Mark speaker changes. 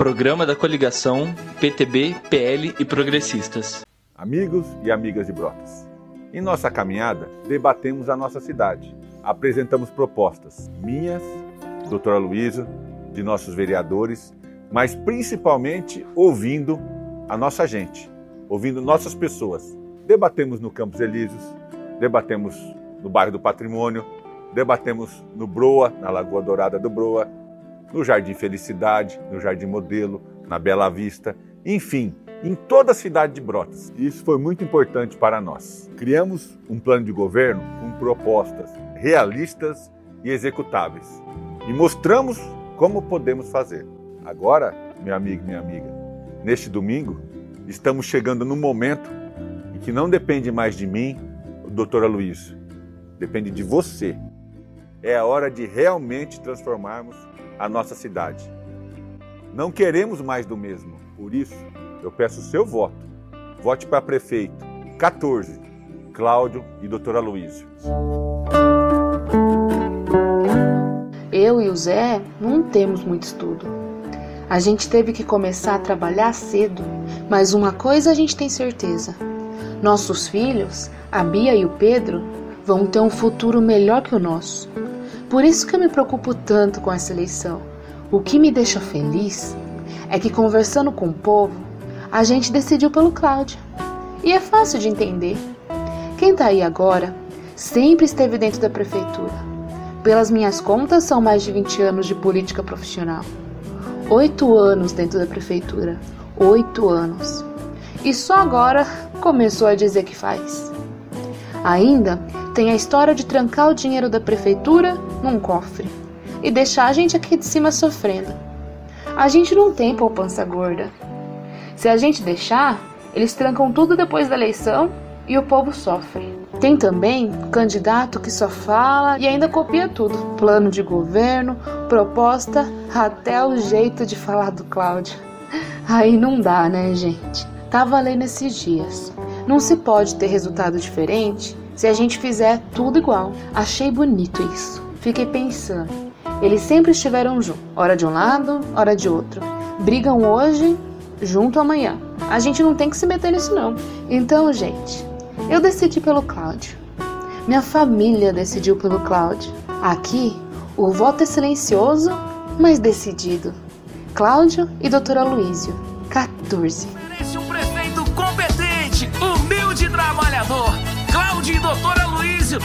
Speaker 1: programa da coligação PTB, PL e Progressistas.
Speaker 2: Amigos e amigas de Brotas, em nossa caminhada debatemos a nossa cidade, apresentamos propostas minhas, doutora Luísa, de nossos vereadores, mas principalmente ouvindo a nossa gente, ouvindo nossas pessoas. Debatemos no Campos Elíseos, debatemos no bairro do Patrimônio, debatemos no Broa, na Lagoa Dourada do Broa, no Jardim Felicidade, no Jardim Modelo, na Bela Vista, enfim, em toda a cidade de Brotas. Isso foi muito importante para nós. Criamos um plano de governo com propostas realistas e executáveis e mostramos como podemos fazer. Agora, meu amigo minha amiga, neste domingo, estamos chegando no momento em que não depende mais de mim, doutora Luiz, depende de você. É a hora de realmente transformarmos a nossa cidade. Não queremos mais do mesmo, por isso eu peço o seu voto. Vote para prefeito 14, Cláudio e doutora Luísio.
Speaker 3: Eu e o Zé não temos muito estudo. A gente teve que começar a trabalhar cedo, mas uma coisa a gente tem certeza: nossos filhos, a Bia e o Pedro, vão ter um futuro melhor que o nosso. Por isso que eu me preocupo tanto com essa eleição. O que me deixa feliz é que conversando com o povo, a gente decidiu pelo Cláudio. E é fácil de entender. Quem tá aí agora sempre esteve dentro da prefeitura. Pelas minhas contas, são mais de 20 anos de política profissional. Oito anos dentro da prefeitura. Oito anos. E só agora começou a dizer que faz. Ainda tem a história de trancar o dinheiro da prefeitura num cofre e deixar a gente aqui de cima sofrendo. A gente não tem poupança gorda. Se a gente deixar, eles trancam tudo depois da eleição e o povo sofre. Tem também candidato que só fala e ainda copia tudo: plano de governo, proposta, até o jeito de falar do Cláudio. Aí não dá, né, gente? Tava tá lendo esses dias. Não se pode ter resultado diferente se a gente fizer tudo igual. Achei bonito isso. Fiquei pensando. Eles sempre estiveram juntos, hora de um lado, hora de outro. Brigam hoje, junto amanhã. A gente não tem que se meter nisso não. Então, gente, eu decidi pelo Cláudio. Minha família decidiu pelo Cláudio. Aqui, o voto é silencioso, mas decidido. Cláudio e doutora Luísio, 14.
Speaker 4: Um prefeito competente, humilde trabalhador. Cláudio e doutora Luísio